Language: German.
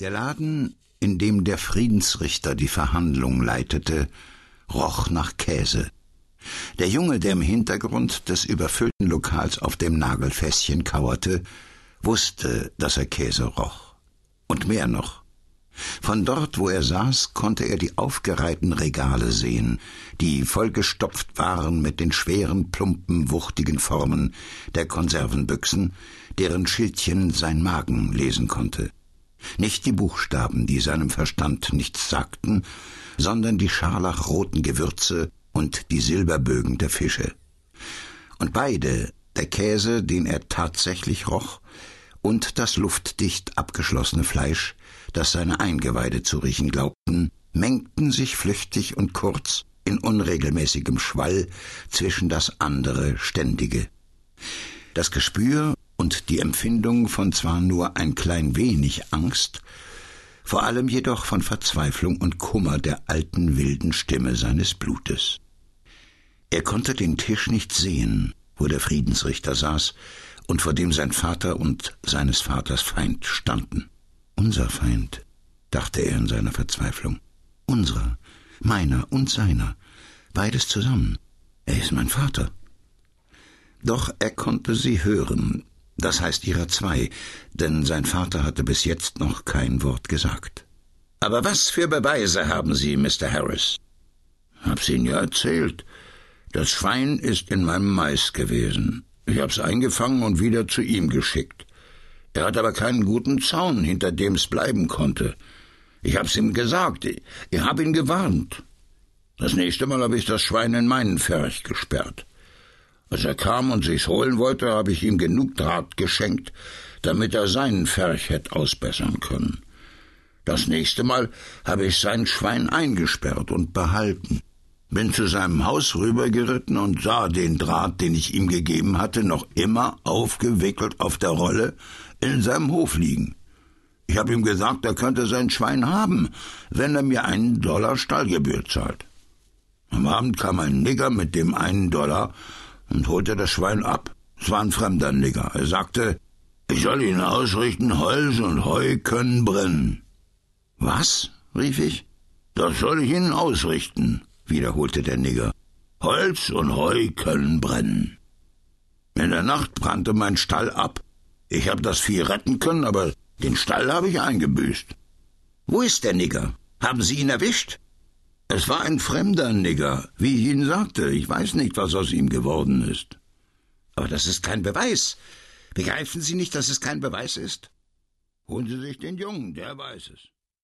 Der Laden, in dem der Friedensrichter die Verhandlung leitete, roch nach Käse. Der Junge, der im Hintergrund des überfüllten Lokals auf dem Nagelfässchen kauerte, wusste, dass er Käse roch. Und mehr noch. Von dort, wo er saß, konnte er die aufgereihten Regale sehen, die vollgestopft waren mit den schweren, plumpen, wuchtigen Formen der Konservenbüchsen, deren Schildchen sein Magen lesen konnte. Nicht die Buchstaben, die seinem Verstand nichts sagten, sondern die scharlachroten Gewürze und die Silberbögen der Fische. Und beide, der Käse, den er tatsächlich roch, und das luftdicht abgeschlossene Fleisch, das seine Eingeweide zu riechen glaubten, mengten sich flüchtig und kurz in unregelmäßigem Schwall zwischen das andere Ständige. Das Gespür und die Empfindung von zwar nur ein klein wenig Angst, vor allem jedoch von Verzweiflung und Kummer der alten wilden Stimme seines Blutes. Er konnte den Tisch nicht sehen, wo der Friedensrichter saß und vor dem sein Vater und seines Vaters Feind standen. Unser Feind, dachte er in seiner Verzweiflung. Unserer, meiner und seiner, beides zusammen. Er ist mein Vater. Doch er konnte sie hören, das heißt ihrer zwei, denn sein Vater hatte bis jetzt noch kein Wort gesagt. Aber was für Beweise haben Sie, Mr. Harris? Hab's Ihnen ja erzählt. Das Schwein ist in meinem Mais gewesen. Ich hab's eingefangen und wieder zu ihm geschickt. Er hat aber keinen guten Zaun, hinter dem's bleiben konnte. Ich hab's ihm gesagt, ich, ich hab ihn gewarnt. Das nächste Mal habe ich das Schwein in meinen Pferch gesperrt. Als er kam und sich's holen wollte, habe ich ihm genug Draht geschenkt, damit er seinen Ferch hätt ausbessern können. Das nächste Mal habe ich sein Schwein eingesperrt und behalten. Bin zu seinem Haus rübergeritten und sah den Draht, den ich ihm gegeben hatte, noch immer aufgewickelt auf der Rolle in seinem Hof liegen. Ich habe ihm gesagt, er könnte sein Schwein haben, wenn er mir einen Dollar Stallgebühr zahlt. Am Abend kam ein Nigger mit dem einen Dollar und holte das Schwein ab. Es war ein fremder Nigger. Er sagte, ich soll Ihnen ausrichten, Holz und Heu können brennen. Was? rief ich. Das soll ich Ihnen ausrichten, wiederholte der Nigger. Holz und Heu können brennen. In der Nacht brannte mein Stall ab. Ich habe das Vieh retten können, aber den Stall habe ich eingebüßt. Wo ist der Nigger? Haben Sie ihn erwischt? Es war ein fremder Nigger, wie ich Ihnen sagte. Ich weiß nicht, was aus ihm geworden ist. Aber das ist kein Beweis. Begreifen Sie nicht, dass es kein Beweis ist? Holen Sie sich den Jungen, der weiß es.